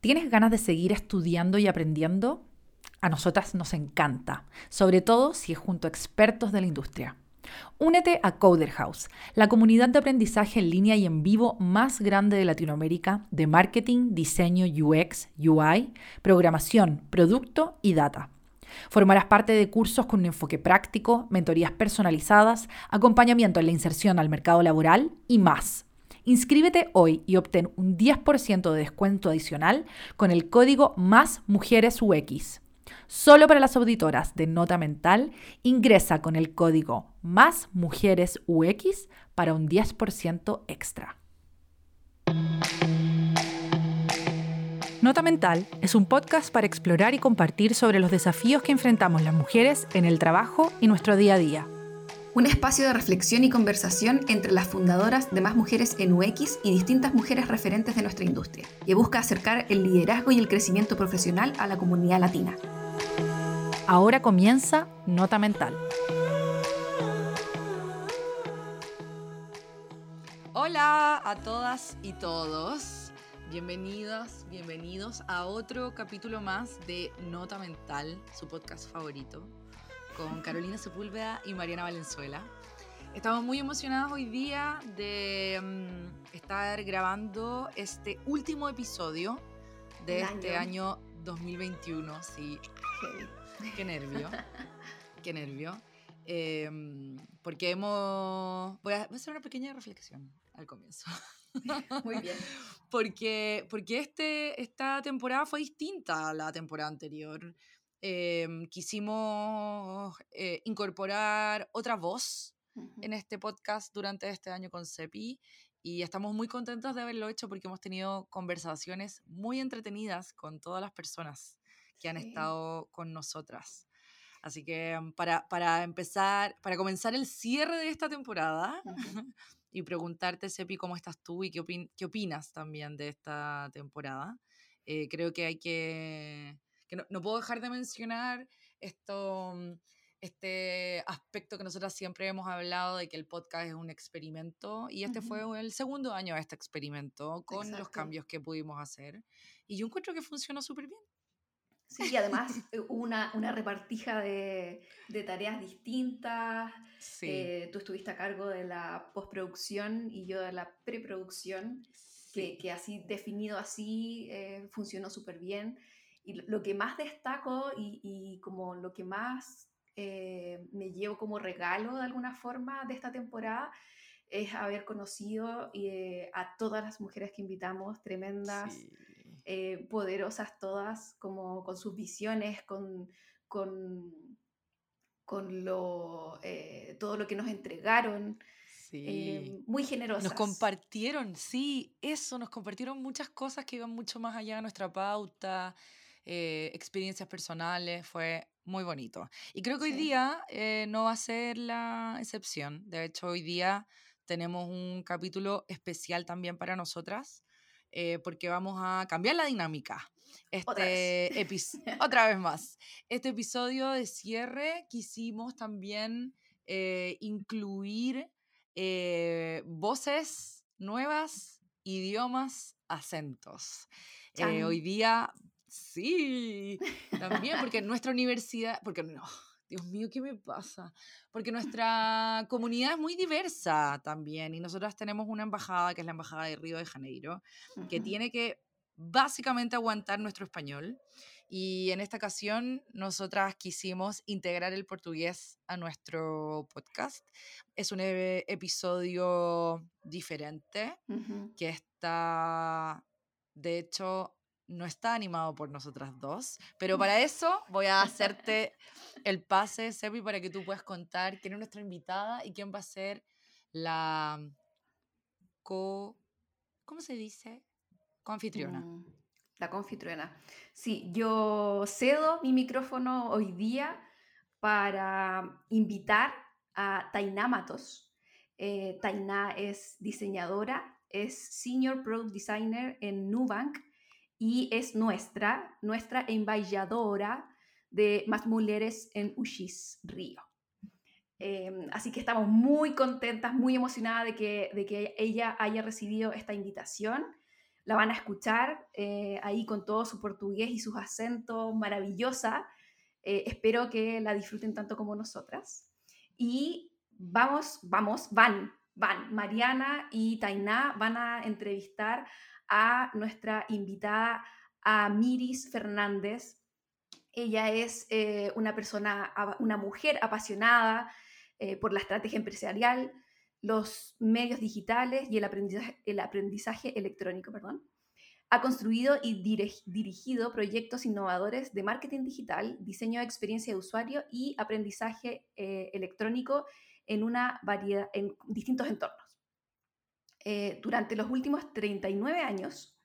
¿Tienes ganas de seguir estudiando y aprendiendo? A nosotras nos encanta, sobre todo si es junto a expertos de la industria. Únete a Coder House, la comunidad de aprendizaje en línea y en vivo más grande de Latinoamérica de marketing, diseño UX, UI, programación, producto y data. Formarás parte de cursos con un enfoque práctico, mentorías personalizadas, acompañamiento en la inserción al mercado laboral y más. Inscríbete hoy y obtén un 10% de descuento adicional con el código Más Mujeres. Solo para las auditoras de Nota Mental, ingresa con el código Más Mujeres para un 10% extra. Nota Mental es un podcast para explorar y compartir sobre los desafíos que enfrentamos las mujeres en el trabajo y nuestro día a día. Un espacio de reflexión y conversación entre las fundadoras de Más Mujeres en UX y distintas mujeres referentes de nuestra industria, que busca acercar el liderazgo y el crecimiento profesional a la comunidad latina. Ahora comienza Nota Mental. Hola a todas y todos. Bienvenidas, bienvenidos a otro capítulo más de Nota Mental, su podcast favorito, con Carolina Sepúlveda y Mariana Valenzuela. Estamos muy emocionados hoy día de mm, estar grabando este último episodio de este año 2021. Sí, qué nervio, qué nervio. Em, porque hemos... Voy a hacer una pequeña reflexión al comienzo. Muy bien. porque, porque este, esta temporada fue distinta a la temporada anterior. Em, quisimos eh, incorporar otra voz en este podcast durante este año con CEPI y estamos muy contentos de haberlo hecho porque hemos tenido conversaciones muy entretenidas con todas las personas que han estado con nosotras. Así que mm, para, para, empezar, para comenzar el cierre de esta temporada, y preguntarte, Sepi, cómo estás tú y qué, qué opinas también de esta temporada. Eh, creo que hay que... que no, puedo dejar de mencionar esto, mm, este aspecto que nosotras siempre hemos hablado de que el podcast es un experimento y este fue el segundo año de este experimento con los cambios que pudimos hacer y yo encuentro que funcionó súper bien. Sí, y además eh, una, una repartija de, de tareas distintas. Eh, tú estuviste a cargo de la postproducción y yo de la preproducción, que, que, así definido así eh, funcionó súper bien. Y lo que más destaco y, y como lo que más me llevo como regalo de alguna forma de esta temporada es haber conocido a todas las mujeres que invitamos, tremendas. Eh, poderosas todas, como con sus visiones, con, con, con lo, eh, todo lo que nos entregaron. Eh, muy generosas. Nos compartieron, sí, eso, nos compartieron muchas cosas que iban mucho más allá de nuestra pauta, experiencias personales, fue muy bonito. Y creo que hoy día no va a ser la excepción. De hecho, hoy día tenemos un capítulo especial también para nosotras. Eh, porque vamos a cambiar la dinámica. Este otra vez. más. Este episodio de cierre quisimos también eh, incluir eh, voces nuevas, idiomas, acentos. hoy día, sí, también porque en nuestra universidad, porque no, Dios mío, ¿qué me pasa? Porque nuestra comunidad es muy diversa también y nosotras tenemos una embajada, que es la Embajada de Río de Janeiro, que tiene que básicamente aguantar nuestro español. Y en esta ocasión nosotras quisimos integrar el portugués a nuestro podcast. Es un e, episodio diferente que está, de hecho, no está animado por nosotras dos, pero para eso voy a hacerte el pase, Sepi, para que tú puedas contar quién es nuestra invitada y quién va a ser la co... ¿Cómo se dice? Confitriona. Mm, la confitriona. Sí, yo cedo mi micrófono hoy día para invitar a Tainá Matos. Eh, Tainá es diseñadora, es Senior Product Designer en Nubank y es nuestra, nuestra embajadora de Más Mujeres en Ushis Río. Em, así que estamos muy contentas, muy emocionadas de que, de que ella haya recibido esta invitación la van a escuchar eh, ahí con todo su portugués y sus acentos maravillosa. Eh, espero que la disfruten tanto como nosotras. Y vamos, vamos, van, van. Mariana y Tainá van a entrevistar a nuestra invitada, a Miris Fernández. Ella es eh, una persona, una mujer apasionada por la estrategia empresarial, los medios digitales y el aprendizaje, el aprendizaje electrónico. Perdón. Ha construido y dirigido proyectos innovadores de marketing digital, diseño de experiencia de usuario y aprendizaje eh, electrónico en, una variedad, en distintos entornos. Eh, durante los últimos 39 años,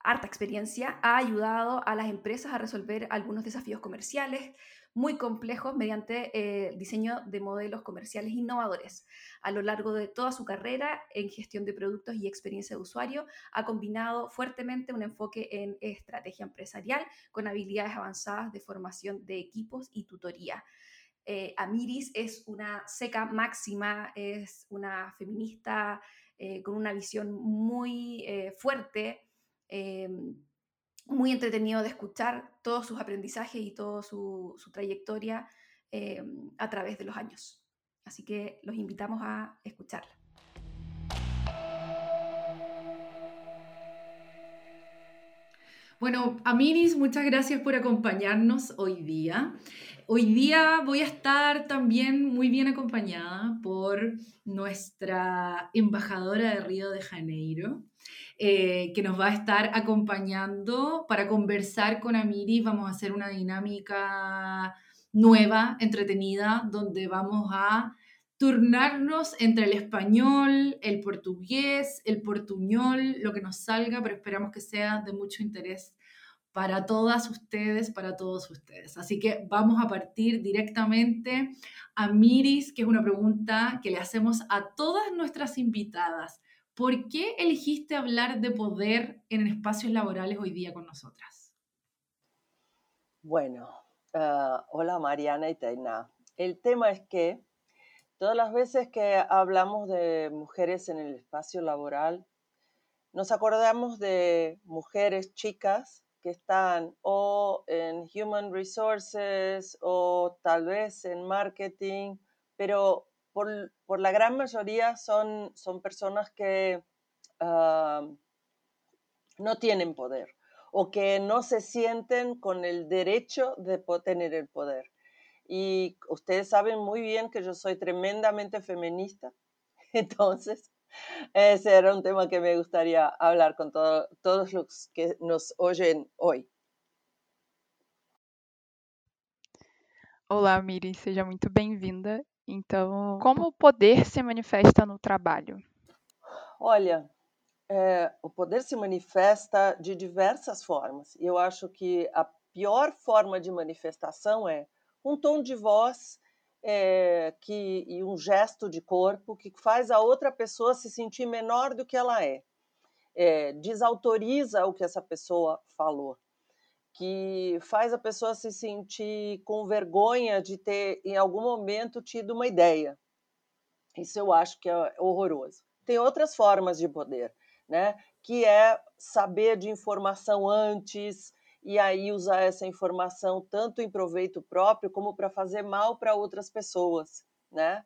harta experiencia ha ayudado a las empresas a resolver algunos desafíos comerciales, muy complejos mediante eh, el diseño de modelos comerciales innovadores. A lo largo de toda su carrera en gestión de productos y experiencia de usuario, ha combinado fuertemente un enfoque en estrategia empresarial con habilidades avanzadas de formación de equipos y tutoría. Eh, Amiris es una seca máxima, es una feminista eh, con una visión muy fuerte muy entretenido de escuchar todos sus aprendizajes y toda su, trayectoria eh, a través de los años. Así que los invitamos a escucharla. Bueno, Amiris, muchas gracias por acompañarnos hoy día. Hoy día voy a estar también muy bien acompañada por nuestra embajadora de Río de Janeiro, eh, que nos va a estar acompañando para conversar con Amiri. Vamos a hacer una dinámica nueva, entretenida, donde vamos a turnarnos entre el español, el portugués, el portuñol, lo que nos salga, pero esperamos que sea de mucho interés para todas ustedes, para todos ustedes. Así que vamos a partir directamente a Miris, que es una pregunta que le hacemos a todas nuestras invitadas. ¿Por qué elegiste hablar de poder en espacios laborales hoy día con nosotras? Bueno, ah, hola Mariana y Taina. El tema es que todas las veces que hablamos de mujeres en el espacio laboral, nos acordamos de mujeres chicas que están o en human resources o tal vez en marketing, pero por, la gran mayoría son, son personas que ah, no tienen poder o que no se sienten con el derecho de tener el poder. Y ustedes saben muy bien que yo soy tremendamente feminista, entonces ese era un tema que me gustaría hablar con todos los que nos oyen hoy. Olá, Miri, seja muito bem-vinda Então, como o poder se manifesta no trabalho? Olha, é, o poder se manifesta de diversas formas. E eu acho que a pior forma de manifestação é um tom de voz é, que, e um gesto de corpo que faz a outra pessoa se sentir menor do que ela é. é desautoriza o que essa pessoa falou que faz a pessoa se sentir com vergonha de ter, em algum momento, tido uma ideia. Isso eu acho que é horroroso. Tem outras formas de poder, né? que é saber de informação antes e aí usar essa informação tanto em proveito próprio como para fazer mal para outras pessoas. Né?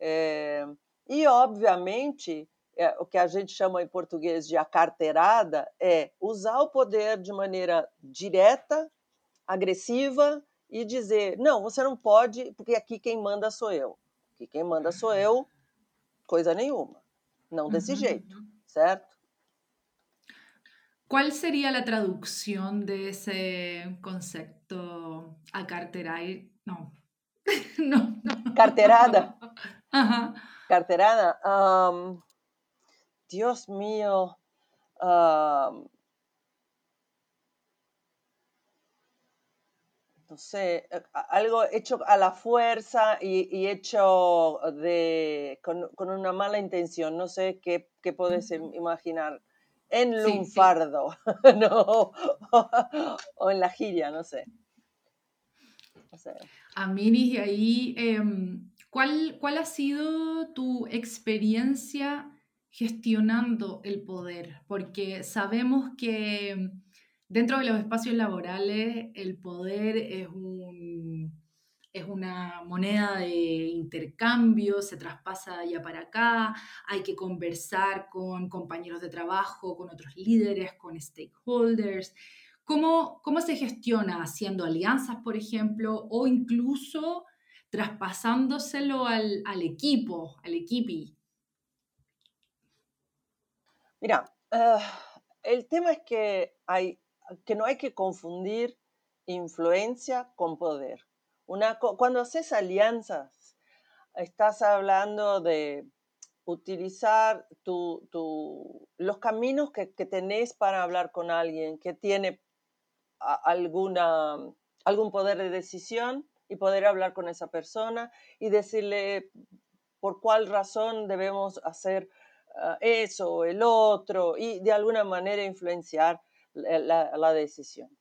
É... E, obviamente, é, o que a gente chama em português de acarteirada é usar o poder de maneira direta, agressiva e dizer: não, você não pode, porque aqui quem manda sou eu. Aqui quem manda sou eu, coisa nenhuma. Não desse uhum. jeito, certo? Qual seria a tradução desse conceito acarteirar? Não. não, não. Carteirada? Uhum. Carteirada? Um, Dios mío, no sé, eh, algo hecho a la fuerza y, hecho de, con, una mala intención. No sé qué, qué podés imaginar. En lunfardo, no, o en la giria, no sé. No sé. y ahí, em, ¿cuál, ¿cuál ha sido tu experiencia gestionando el poder? Porque sabemos que dentro de los espacios laborales el poder es un es una moneda de intercambio, se traspasa de allá para acá, hay que conversar con compañeros de trabajo, con otros líderes, con stakeholders. ¿Cómo, cómo se gestiona haciendo alianzas, por ejemplo, o incluso traspasándoselo al, equipo, al equipi? Mira, uh, el tema es que no hay que confundir influencia con poder. Una, cuando haces alianzas, estás hablando de utilizar los caminos que, que, tenés para hablar con alguien que tiene alguna, algún poder de decisión y poder hablar con esa persona y decirle por cuál razón debemos hacer uh, eso o el otro y de alguna manera influenciar la, la, la decisión.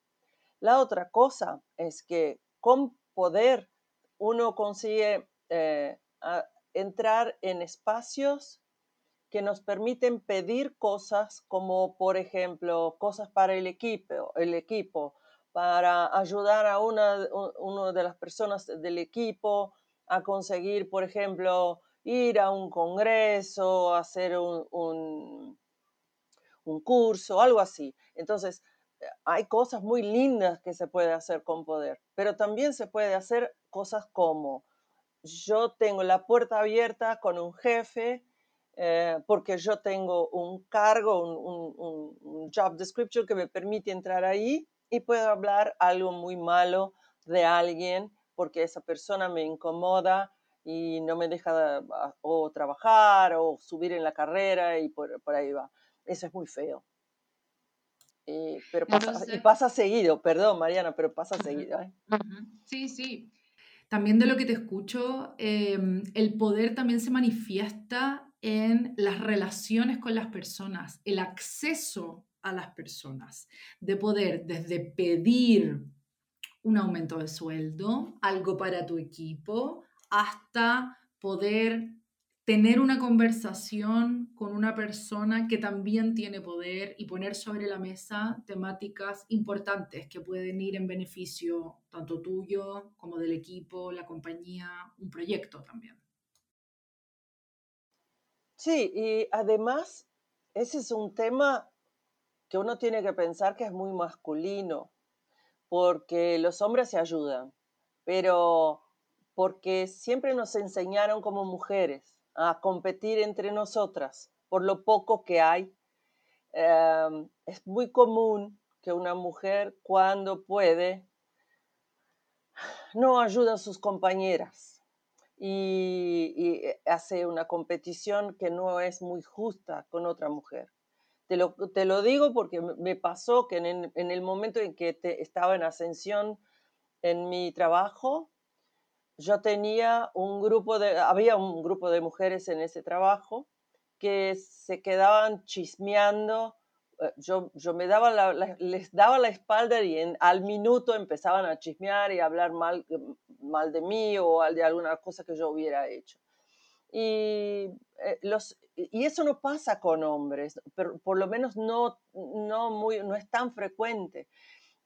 La otra cosa es que con poder uno consigue eh, entrar en espacios que nos permiten pedir cosas como, por ejemplo, cosas para el equipo, el equipo para ayudar a una, de las personas del equipo a conseguir, por ejemplo, ir a un congreso, hacer un curso, algo así. Entonces, hay cosas muy lindas que se puede hacer con poder, pero también se puede hacer cosas como yo tengo la puerta abierta con un jefe eh, porque yo tengo un cargo, un, un, un, job description que me permite entrar ahí y puedo hablar algo muy malo de alguien porque esa persona me incomoda y no me deja o trabajar o subir en la carrera y por ahí va. Eso es muy feo. Y, pero pasa, y pasa seguido, perdón Mariana, pero pasa uh -huh. seguido. ¿eh? Uh -huh. Sí, sí. También de lo que te escucho, eh, el poder también se manifiesta en las relaciones con las personas, el acceso a las personas, de poder desde pedir un aumento de sueldo, algo para tu equipo, hasta poder tener una conversación con una persona que también tiene poder y poner sobre la mesa temáticas importantes que pueden ir en beneficio tanto tuyo como del equipo, la compañía, un proyecto también. Sí, y además ese es un tema que uno tiene que pensar que es muy masculino, porque los hombres se ayudan, pero porque siempre nos enseñaron como mujeres a competir entre nosotras por lo poco que hay. Eh, es muy común que una mujer cuando puede no ayuda a sus compañeras y, y, hace una competición que no es muy justa con otra mujer. Te lo, te lo digo porque me pasó que en, en el momento en que te, estaba en ascensión en mi trabajo, yo tenía un grupo de, había un grupo de mujeres en ese trabajo que se quedaban chismeando. Eh, yo, yo me daba la, la, les daba la espalda y en, al minuto empezaban a chismear y a hablar mal, mal de mí o de alguna cosa que yo hubiera hecho. Y, eh, los, y eso no pasa con hombres, pero por lo menos no, no, muy, no es tan frecuente.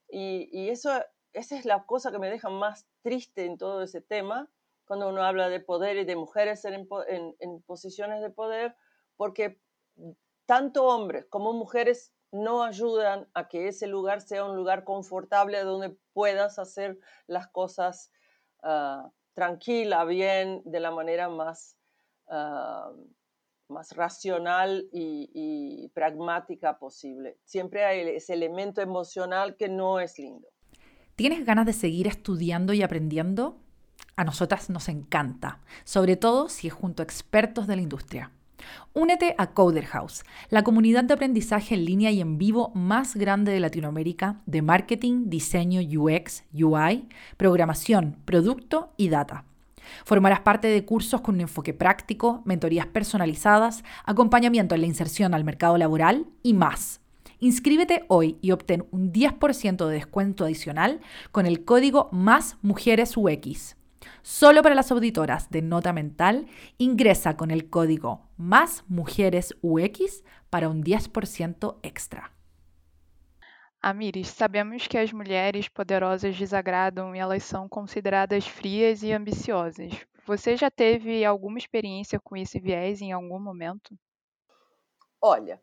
Y, y eso esa es la cosa que me deja más triste en todo ese tema, cuando uno habla de poder y de mujeres en, en, posiciones de poder, porque tanto hombres como mujeres no ayudan a que ese lugar sea un lugar confortable donde puedas hacer las cosas uh, tranquila, bien, de la manera más, uh, más racional y, pragmática posible. Siempre hay ese elemento emocional que no es lindo. ¿Tienes ganas de seguir estudiando y aprendiendo? A nosotras nos encanta, sobre todo si es junto a expertos de la industria. Únete a Coder House, la comunidad de aprendizaje en línea y en vivo más grande de Latinoamérica de marketing, diseño, UX, UI, programación, producto y data. Formarás parte de cursos con un enfoque práctico, mentorías personalizadas, acompañamiento en la inserción al mercado laboral y más. Inscríbete hoy y obtén un 10% de descuento adicional con el código más mujeres UX. Solo para las auditoras de Nota Mental, ingresa con el código más mujeres UX para un 10% extra. Amiris, sabemos que as mulheres poderosas desagradam e elas são consideradas frias e ambiciosas. Você já teve alguma experiência com esse viés em algum momento? Olha,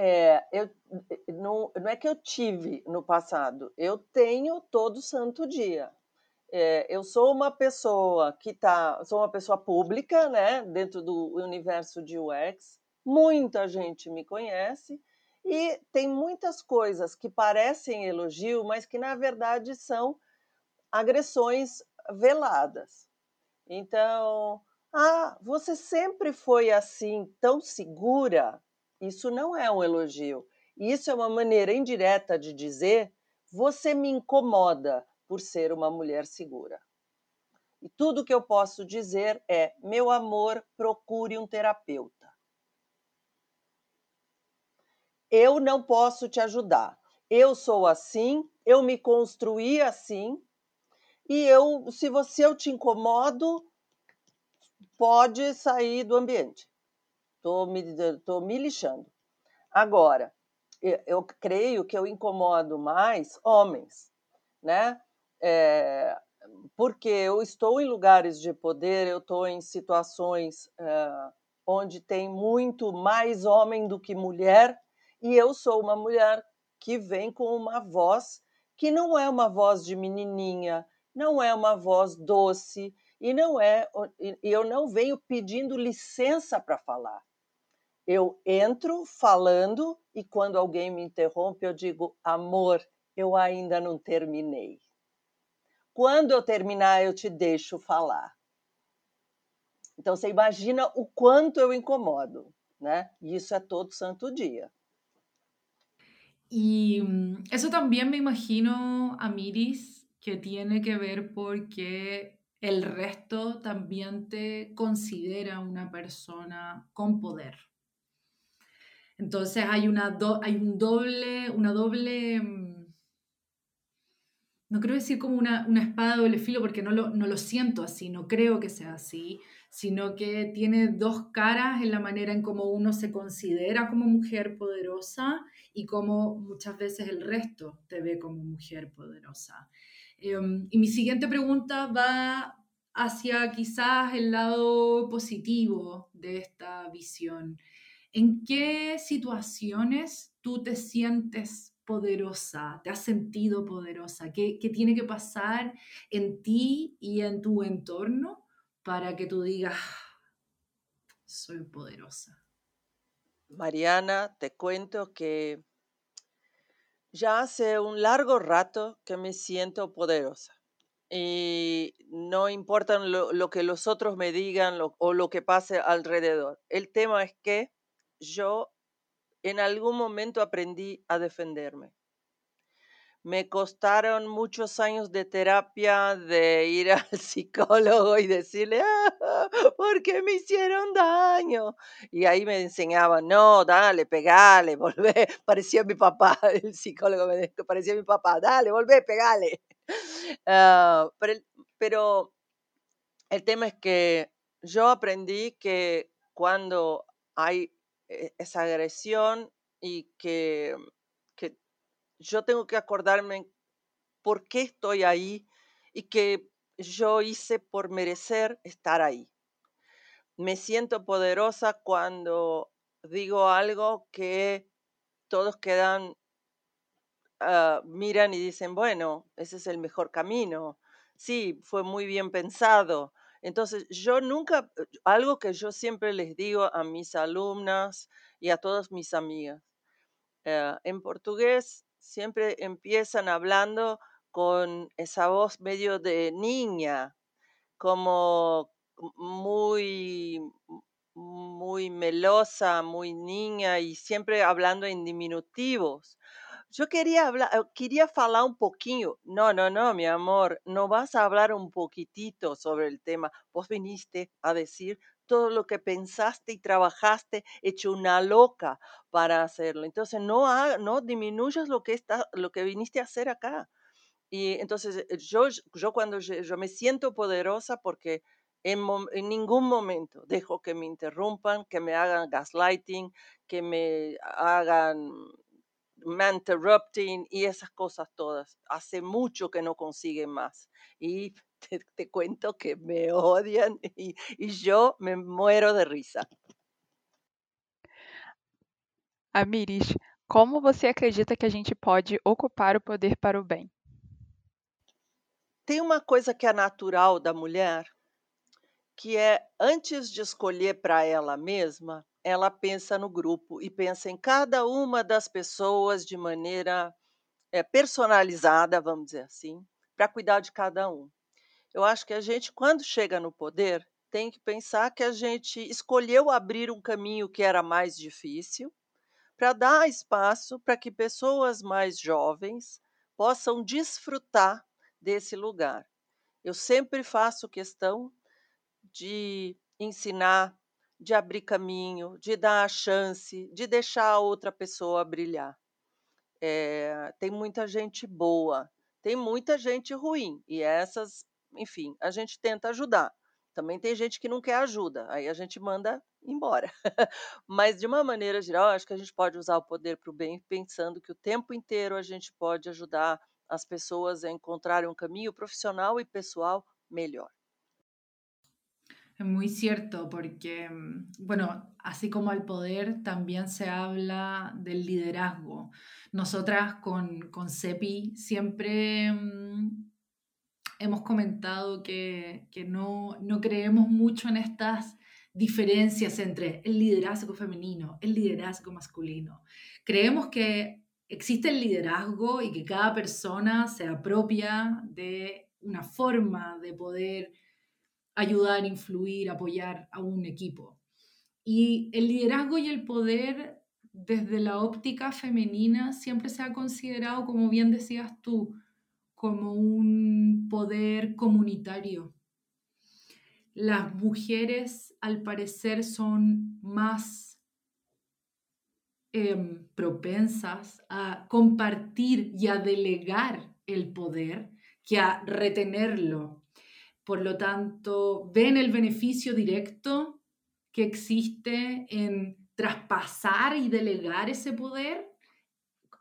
é, eu, não, não é que eu tive no passado, eu tenho todo santo dia. É, eu sou uma pessoa que tá, sou uma pessoa pública, né, dentro do universo de UX. Muita gente me conhece e tem muitas coisas que parecem elogio, mas que na verdade são agressões veladas. Então, ah, você sempre foi assim, tão segura? Isso não é um elogio. Isso é uma maneira indireta de dizer: você me incomoda, por ser uma mulher segura. E tudo que eu posso dizer é: meu amor, procure um terapeuta. Eu não posso te ajudar. Eu sou assim, eu me construí assim, e eu, se você eu te incomodo, pode sair do ambiente. Estou me, tô me lixando. Agora, eu creio que eu incomodo mais homens, né? é, porque eu estou em lugares de poder, eu estou em situações é, onde tem muito mais homem do que mulher, e eu sou uma mulher que vem com uma voz que não é uma voz de menininha, não é uma voz doce, e não é, eu não venho pedindo licença para falar. Eu entro falando e quando alguém me interrompe, eu digo: amor, eu ainda não terminei. Quando eu terminar, eu te deixo falar. Então você imagina o quanto eu incomodo, né? E isso é todo santo dia. Mm, eso también me imagino, Amiris, que tiene que ver porque el resto también te considera una persona con poder. Entonces hay, una hay un doble, una doble mm, no creo decir como una, espada de doble filo porque no lo, no lo siento así, no creo que sea así, sino que tiene dos caras en la manera en cómo uno se considera como mujer poderosa y cómo muchas veces el resto te ve como mujer poderosa. Em, y mi siguiente pregunta va hacia quizás el lado positivo de esta visión. ¿En qué situaciones tú te sientes poderosa? ¿Te has sentido poderosa? ¿Qué, ¿Qué, tiene que pasar en ti y en tu entorno para que tú digas, soy poderosa? Mariana, te cuento que ya hace un largo rato que me siento poderosa. Y no importa lo, lo que los otros me digan o lo que pase alrededor. El tema es que yo en algún momento aprendí a defenderme. Me costaron muchos años de terapia de ir al psicólogo y decirle, ah, ¿por qué me hicieron daño? Y ahí me enseñaban, no, dale, pegale, volvé. Parecía mi papá, el psicólogo me dijo, parecía mi papá, dale, volvé, pegale. Ah, pero, el tema es que yo aprendí que cuando hay esa agresión y que, que yo tengo que acordarme por qué estoy ahí y que yo hice por merecer estar ahí. Me siento poderosa cuando digo algo que todos quedan, ah, miran y dicen, bueno, ese es el mejor camino. Sí, fue muy bien pensado. Entonces, yo nunca, eh, algo que yo siempre les digo a mis alumnas y a todas mis amigas, eh, en portugués siempre empiezan hablando con esa voz medio de niña, como muy, muy melosa, muy niña y siempre hablando en diminutivos. Yo quería hablar, eh, quería hablar un poquito. No, no, no, mi amor, no vas a hablar un poquitito sobre el tema. Vos viniste a decir todo lo que pensaste y trabajaste, hecho una loca para hacerlo. Entonces, no, no disminuyas lo que, está, lo que viniste a hacer acá. Y entonces eh, yo, yo cuando yo, me siento poderosa porque en, ningún momento dejo que me interrumpan, que me hagan gaslighting, que me hagan interrupting y esas cosas todas. Hace mucho que no consiguen más. Y te, cuento que me odian y, y yo me muero de risa. Amiris, como você acredita que a gente pode ocupar o poder para o bem? Tem uma coisa que é natural da mulher, que é antes de escolher para ela mesma, ela pensa no grupo e pensa em cada uma das pessoas de maneira é, personalizada, vamos dizer assim, para cuidar de cada um. Eu acho que a gente, quando chega no poder, tem que pensar que a gente escolheu abrir um caminho que era mais difícil, para dar espaço para que pessoas mais jovens possam desfrutar desse lugar. Eu sempre faço questão de ensinar, de abrir caminho, de dar a chance, de deixar a outra pessoa brilhar. É, tem muita gente boa, tem muita gente ruim, e essas, enfim, a gente tenta ajudar. Também tem gente que não quer ajuda, aí a gente manda embora. Mas, de uma maneira geral, acho que a gente pode usar o poder para o bem, pensando que o tempo inteiro a gente pode ajudar as pessoas a encontrarem um caminho profissional e pessoal melhor. Es muy cierto, porque, mm, bueno, así como el poder, también se habla del liderazgo. Nosotras con, con CEPI siempre mm, hemos comentado que, que no, no, creemos mucho en estas diferencias entre el liderazgo femenino, el liderazgo masculino. Creemos que existe el liderazgo y que cada persona se apropia de una forma de poder ayudar, influir, apoyar a un equipo. Y el liderazgo y el poder desde la óptica femenina siempre se ha considerado, como bien decías tú, como un poder comunitario. Las mujeres, al parecer, son más em, propensas a compartir y a delegar el poder que a retenerlo por lo tanto, ven el beneficio directo que existe en traspasar y delegar ese poder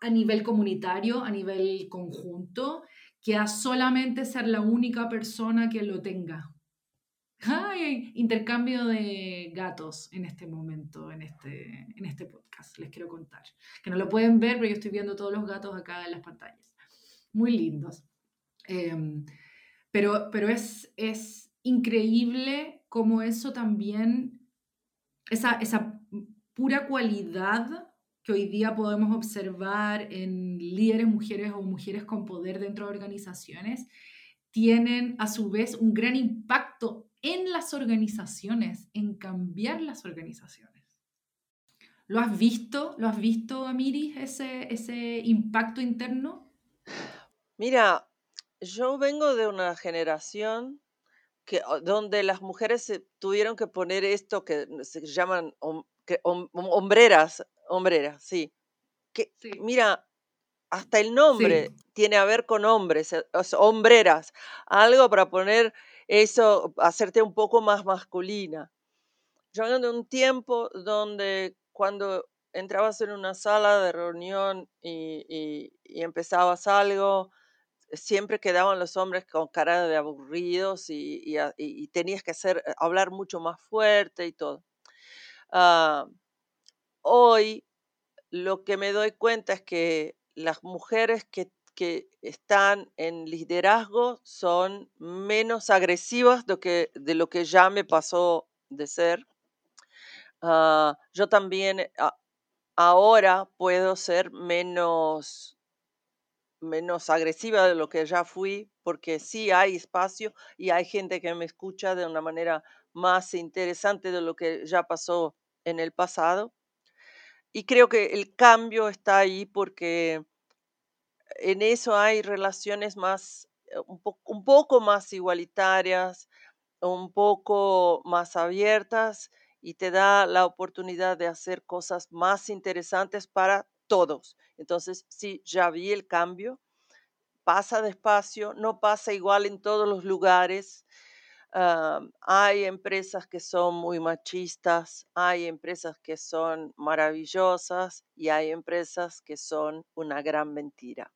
a nivel comunitario, a nivel conjunto, que a solamente ser la única persona que lo tenga. Hay intercambio de gatos en este momento, en este, en este podcast, les quiero contar. Que no lo pueden ver, pero yo estoy viendo todos los gatos acá en las pantallas. Muy lindos. Em, pero, pero es, es increíble cómo eso también, esa, esa pura cualidad que hoy día podemos observar en líderes mujeres o mujeres con poder dentro de organizaciones, tienen a su vez un gran impacto en las organizaciones, en cambiar las organizaciones. ¿Lo has visto? ¿Lo has visto, Amiris, ese, ese impacto interno? Mira, yo vengo de una generación que, donde las mujeres tuvieron que poner esto que se llaman hombreras, hombreras, sí. Que, Mira, hasta el nombre tiene a ver con hombres, eh, hombreras, algo para poner eso, hacerte un poco más masculina. Yo vengo de un tiempo donde cuando entrabas en una sala de reunión y empezabas algo, siempre quedaban los hombres con cara de aburridos y, tenías que hacer, eh, hablar mucho más fuerte y todo. Ah, hoy lo que me doy cuenta es que las mujeres que, están en liderazgo son menos agresivas de, que, de lo que ya me pasó de ser. Ah, yo también ah, ahora puedo ser menos menos agresiva de lo que ya fui, porque sí hay espacio y hay gente que me escucha de una manera más interesante de lo que ya pasó en el pasado. Y creo que el cambio está ahí porque en eso hay relaciones más, eh, un, un poco más igualitarias, un poco más abiertas y te da la oportunidad de hacer cosas más interesantes para todos. Entonces, sí, ya vi el cambio, pasa despacio, no pasa igual en todos los lugares. hay empresas que son muy machistas, hay empresas que son maravillosas y hay empresas que son una gran mentira.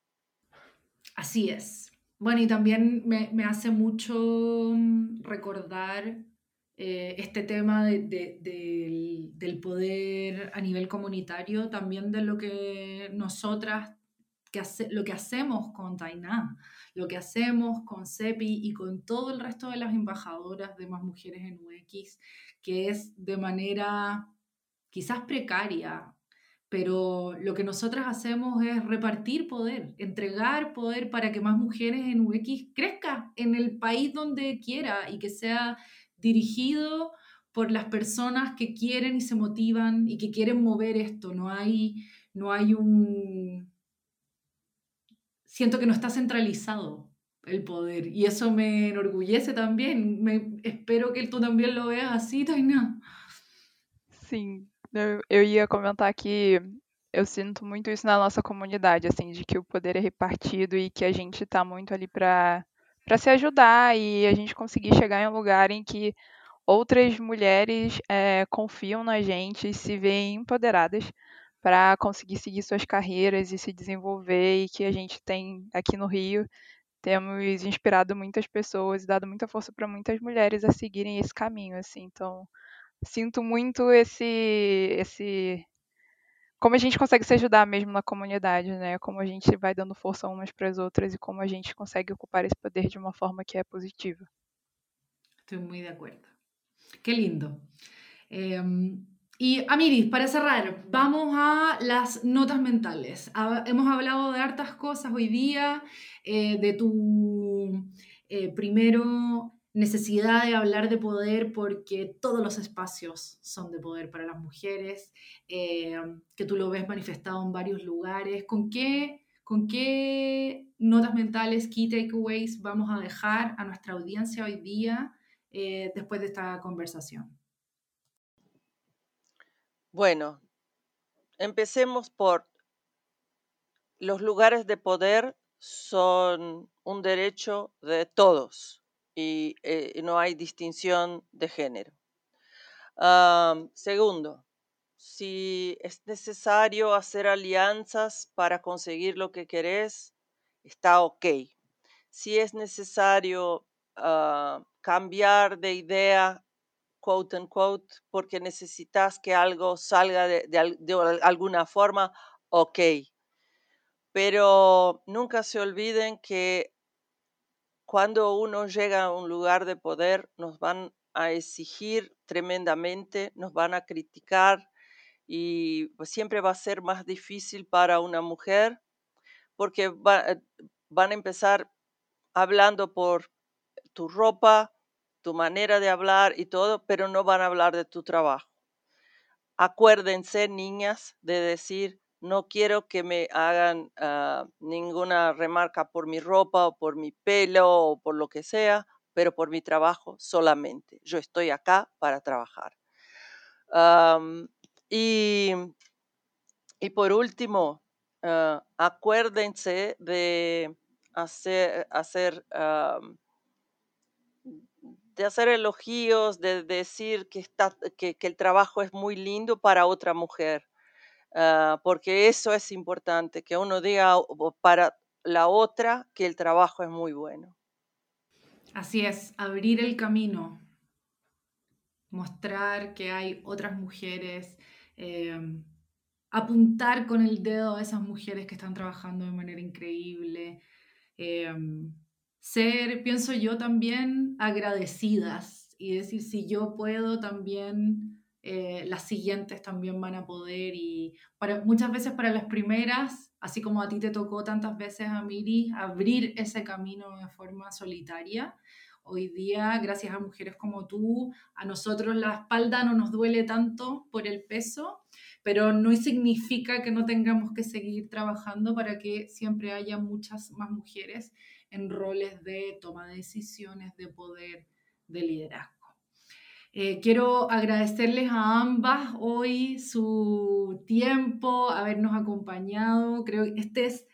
Así es. Bueno, y también me, hace mucho mm, recordar eh, este tema del, poder a nivel comunitario, también de lo que nosotras, que lo que hacemos con Tainá, lo que hacemos con CEPI y con todo el resto de las embajadoras de más mujeres en UX, que es de manera quizás precaria, pero lo que nosotras hacemos es repartir poder, entregar poder para que más mujeres en UX crezca en el país donde quiera y que sea dirigido por las personas que quieren y se motivan y que quieren mover esto. No hay, no hay un... Siento que no está centralizado el poder y eso me enorgullece también. Me, espero que tú también lo veas así, Taina. Sí, Eu, eu ia comentar que eu sinto muito isso na nossa comunidade, assim, de que o poder é repartido e que a gente está muito ali para para se ajudar e a gente conseguir chegar em um lugar em que outras mulheres é, confiam na gente e se veem empoderadas para conseguir seguir suas carreiras e se desenvolver e que a gente tem aqui no Rio temos inspirado muitas pessoas e dado muita força para muitas mulheres a seguirem esse caminho assim então sinto muito esse, esse. Como a gente consegue se ajudar mesmo na comunidade, né? Como a gente vai dando força umas para as outras e como a gente consegue ocupar esse poder de uma forma que é positiva. Estou muito de acordo. Que lindo. Eh, y Amiris, para cerrar, vamos a las notas mentales. hemos hablado de hartas cosas hoy día, eh, de tu eh, primero necesidad de hablar de poder porque todos los espacios son de poder para las mujeres, eh, que tú lo ves manifestado en varios lugares. ¿Con qué, ¿Con qué notas mentales, key takeaways vamos a dejar a nuestra audiencia hoy día eh, después de esta conversación? Bueno, empecemos por los lugares de poder son un derecho de todos eh, y no hay distinción de género. segundo, si es necesario hacer alianzas para conseguir lo que querés, está ok. Si es necesario ah, cambiar de idea, quote unquote, porque necesitas que algo salga de, de alguna forma, ok. Pero nunca se olviden que cuando uno llega a un lugar de poder, nos van a exigir tremendamente, nos van a criticar y pues, siempre va a ser más difícil para una mujer porque eh, van a empezar hablando por tu ropa, tu manera de hablar y todo, pero no van a hablar de tu trabajo. Acuérdense, niñas, de decir, no quiero que me hagan ah, ninguna remarca por mi ropa o por mi pelo o por lo que sea, pero por mi trabajo solamente. Yo estoy acá para trabajar. y, por último, ah, acuérdense de hacer, hacer de hacer elogios, de decir que, está, que el trabajo es muy lindo para otra mujer Ah, porque eso es importante, que uno diga para la otra que el trabajo es muy bueno. Así es, abrir el camino, mostrar que hay otras mujeres, em, apuntar con el dedo a esas mujeres que están trabajando de manera increíble, em, ser, pienso yo también, agradecidas y decir si yo puedo también eh, las siguientes también van a poder y para, muchas veces para las primeras, así como a ti te tocó tantas veces a Miri, abrir ese camino de forma solitaria. Hoy día, gracias a mujeres como tú, a nosotros la espalda no nos duele tanto por el peso, pero no significa que no tengamos que seguir trabajando para que siempre haya muchas más mujeres en roles de toma de decisiones, de poder, de liderazgo. Eh, quiero agradecerles a ambas hoy su tiempo, habernos acompañado. Creo que este es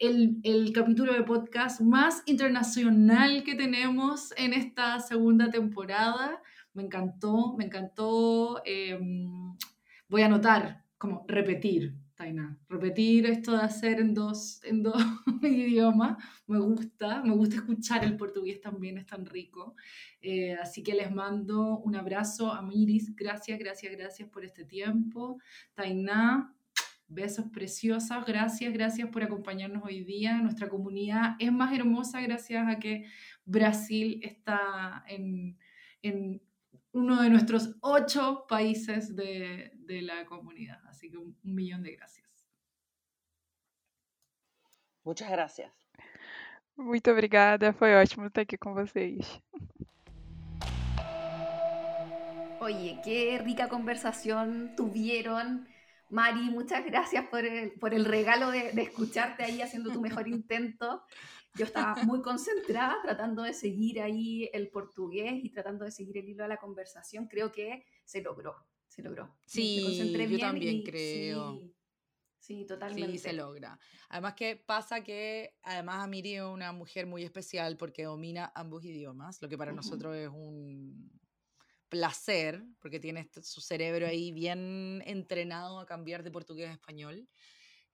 el, el, capítulo de podcast más internacional que tenemos en esta segunda temporada. Me encantó, me encantó. Em, voy a anotar, como repetir, Taina. Repetir esto de hacer en dos, en dos idiomas. Me gusta, me gusta escuchar el portugués también, es tan rico. Eh, así que les mando un abrazo a Miris. Gracias, gracias, gracias por este tiempo. Tainá, besos preciosos. Gracias, gracias por acompañarnos hoy día. Nuestra comunidad es más hermosa gracias a que Brasil está en, en uno de nuestros ocho países de, de la comunidad. Así que un, un millón de gracias. Muchas gracias. Muito obrigada, foi ótimo estar aqui com vocês. Oye, qué rica conversación tuvieron. Mari, muchas gracias por el, por el regalo de, de, escucharte ahí haciendo tu mejor intento. Yo estaba muy concentrada tratando de seguir ahí el portugués y tratando de seguir el hilo de la conversación. Creo que se logró, se logró. Sí, yo también creo. Sí, sí, totalmente. Sí, se logra. Además que pasa que, además Amiri es una mujer muy especial porque domina ambos idiomas, lo que para uh -huh. nosotros es un placer, porque tiene su cerebro ahí bien entrenado a cambiar de portugués a español.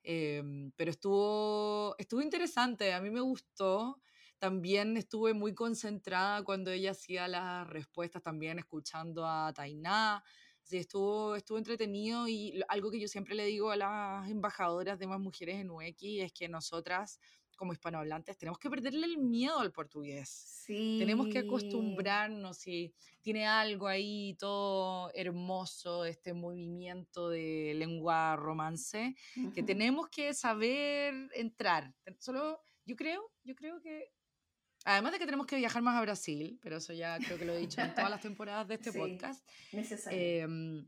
Eh, pero estuvo, estuvo interesante, a mí me gustó. También estuve muy concentrada cuando ella hacía las respuestas, también escuchando a Tainá. Estuvo, estuvo entretenido y algo que yo siempre le digo a las embajadoras de más mujeres en UX es que nosotras como hispanohablantes tenemos que perderle el miedo al portugués. Sí. Tenemos que acostumbrarnos y tiene algo ahí todo hermoso, este movimiento de lengua romance, uh -huh. que tenemos que saber entrar. Solo, yo creo, yo creo que, además de que tenemos que viajar más a Brasil, pero eso ya creo que lo he dicho en todas las temporadas de este sí, podcast. Necesario. Eh,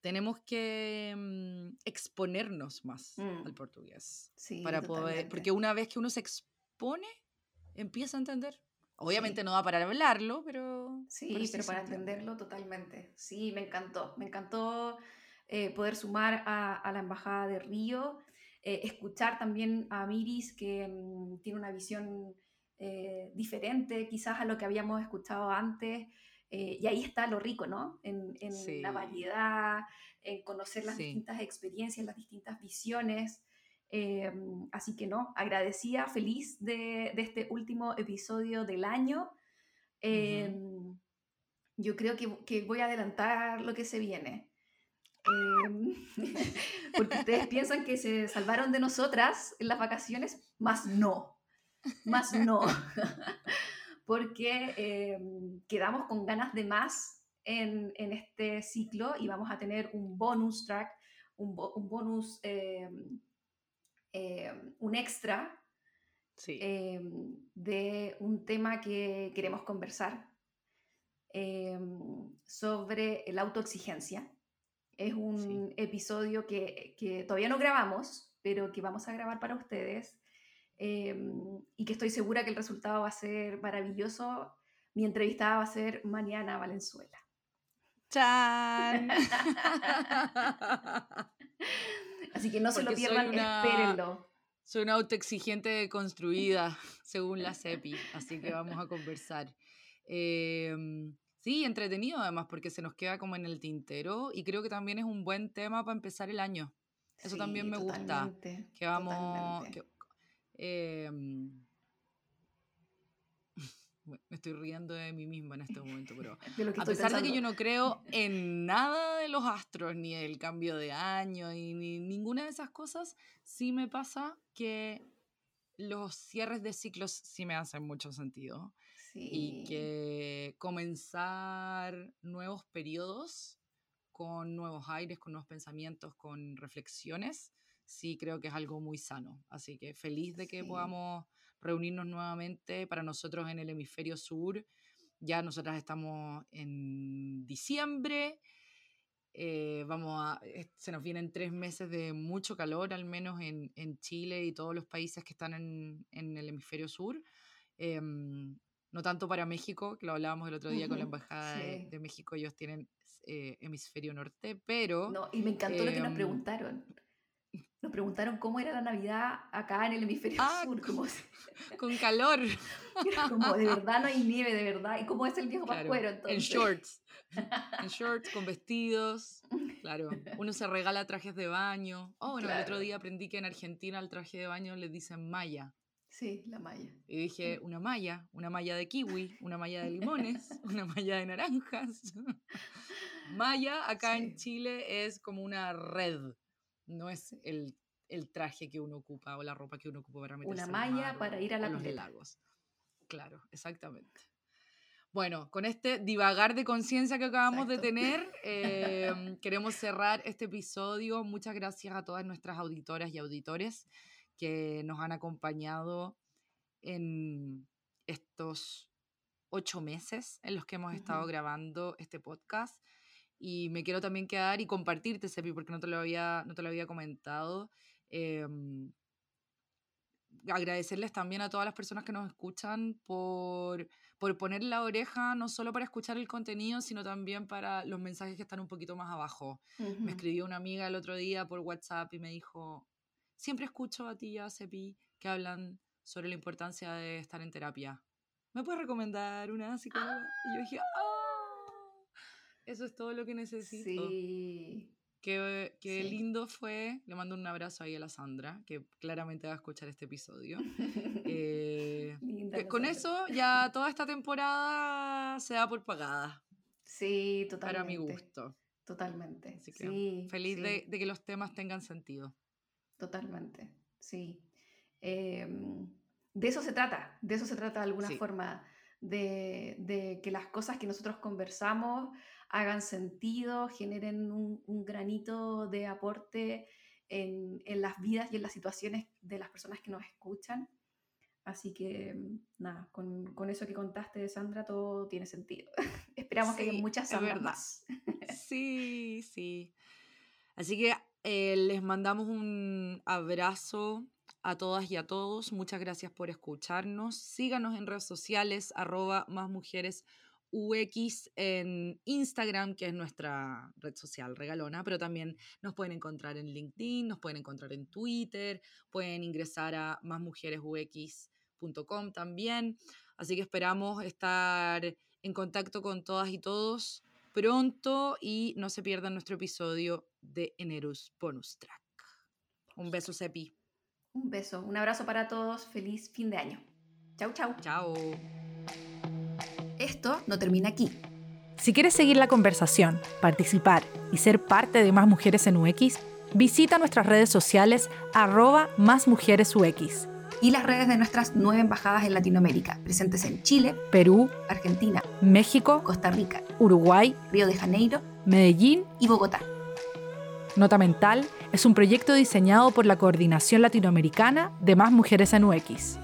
tenemos que mm, exponernos más mm. al portugués. Sí, para totalmente. poder, porque una vez que uno se expone, empieza a entender. Obviamente sí. no va para hablarlo, pero... Sí, pero, sí pero para entenderlo totalmente. Sí, me encantó. Me encantó eh, poder sumar a, a, la Embajada de Río, eh, escuchar también a Miris, que um, tiene una visión eh, diferente quizás a lo que habíamos escuchado antes. Eh, y ahí está lo rico, ¿no? En, en sí. la variedad, en conocer las sí. distintas experiencias, las distintas visiones. Eh, así que no, agradecida, feliz de, de, este último episodio del año. Uh -huh. Yo creo que, que, voy a adelantar lo que se viene. Eh, porque ustedes piensan que se salvaron de nosotras en las vacaciones, más no, más no. porque eh, quedamos con ganas de más en, en, este ciclo y vamos a tener un bonus track, un, bo un bonus, eh, eh, un extra sí. de un tema que queremos conversar sobre la autoexigencia. Es un sí. episodio que, que todavía no grabamos, pero que vamos a grabar para ustedes eh, y que estoy segura que el resultado va a ser maravilloso. Mi entrevistada va a ser Mariana Valenzuela. ¡Chan! Así que no se lo pierdan, una, espérenlo. Soy una autoexigente construida, según la CEPI, así que vamos a conversar. Eh, sí, entretenido además, porque se nos queda como en el tintero y creo que también es un buen tema para empezar el año. Eso sí, también me gusta. Que vamos, que, eh, me estoy riendo de mí misma en este momento, pero a pesar pensando. de que yo no creo en nada de los astros, ni el cambio de año, ni, ni ninguna de esas cosas, sí me pasa que los cierres de ciclos sí me hacen mucho sentido. Sí. Y que comenzar nuevos periodos con nuevos aires, con nuevos pensamientos, con reflexiones, sí creo que es algo muy sano. Así que feliz de que sí. podamos reunirnos nuevamente para nosotros en el hemisferio sur. Ya nosotras estamos en diciembre. Eh, vamos a, se nos vienen tres meses de mucho calor, al menos en, en Chile y todos los países que están en, en el hemisferio sur. Eh, no tanto para México, que lo hablábamos el otro día uh -huh, con la Embajada sí. de, de, México, ellos tienen eh, hemisferio norte, pero... No, y me encantó lo que nos preguntaron nos preguntaron cómo era la Navidad acá en el hemisferio ah, sur. Como, con calor. como de verdad no hay nieve, de verdad. ¿Y cómo es el viejo pascuero entonces? En shorts. En shorts, con vestidos. Claro. Uno se regala trajes de baño. Oh, bueno, el otro día aprendí que en Argentina al traje de baño le dicen malla. Sí, la malla. Y dije, una malla, una malla de kiwi, una malla de limones, una malla de naranjas. malla acá en Chile es como una red no es el, traje que uno ocupa o la ropa que uno ocupa para meterse Una malla para ir a la los lagos. Claro, exactamente. Bueno, con este divagar de conciencia que acabamos de tener, em, queremos cerrar este episodio. Muchas gracias a todas nuestras auditoras y auditores que nos han acompañado en estos ocho meses en los que hemos estado grabando este podcast. Y me quiero también quedar y compartirte, Sepi, porque no te lo había, no te lo había comentado. Em, agradecerles también a todas las personas que nos escuchan por, por poner la oreja, no solo para escuchar el contenido, sino también para los mensajes que están un poquito más abajo. Me escribió una amiga el otro día por WhatsApp y me dijo, siempre escucho a ti y a Sepi que hablan sobre la importancia de estar en terapia. ¿Me puedes recomendar una psicóloga? Y yo dije, ¡ah! Eso es todo lo que necesito. Sí. Qué, qué lindo fue. Le mando un abrazo ahí a la Sandra, que claramente va a escuchar este episodio. Eh, con eso ya toda esta temporada se da por pagada. Sí, totalmente. Para mi gusto. Totalmente. Así que sí, feliz De, de, que los temas tengan sentido. Totalmente, sí. Em, de eso se trata, de eso se trata de alguna forma, de, de, que las cosas que nosotros conversamos hagan sentido, generen un, granito de aporte en, las vidas y en las situaciones de las personas que nos escuchan. Así que nada, con, eso que contaste de Sandra, todo tiene sentido. Esperamos que haya muchas Sandras más. sí, sí. Así que eh, les mandamos un abrazo a todas y a todos. Muchas gracias por escucharnos. Síganos en redes sociales, arroba más mujeres UX en Instagram, que es nuestra red social regalona, pero también nos pueden encontrar en LinkedIn, nos pueden encontrar en Twitter, pueden ingresar a másmujeresux.com también. Así que esperamos estar en contacto con todas y todos pronto y no se pierdan nuestro episodio de Enerus Bonus Track. Un beso, Sepi. Un beso, un abrazo para todos, feliz fin de año. Chau, chau. Chao. Esto no termina aquí. Si quieres seguir la conversación, participar y ser parte de Más Mujeres en UX, visita nuestras redes sociales arroba Más Mujeres UX. Y las redes de nuestras nueve embajadas en Latinoamérica, presentes en Chile, Perú, Argentina, México, Costa Rica, Uruguay, Río de Janeiro, Medellín y Bogotá. Nota Mental es un proyecto diseñado por la Coordinación Latinoamericana de Más Mujeres en UX.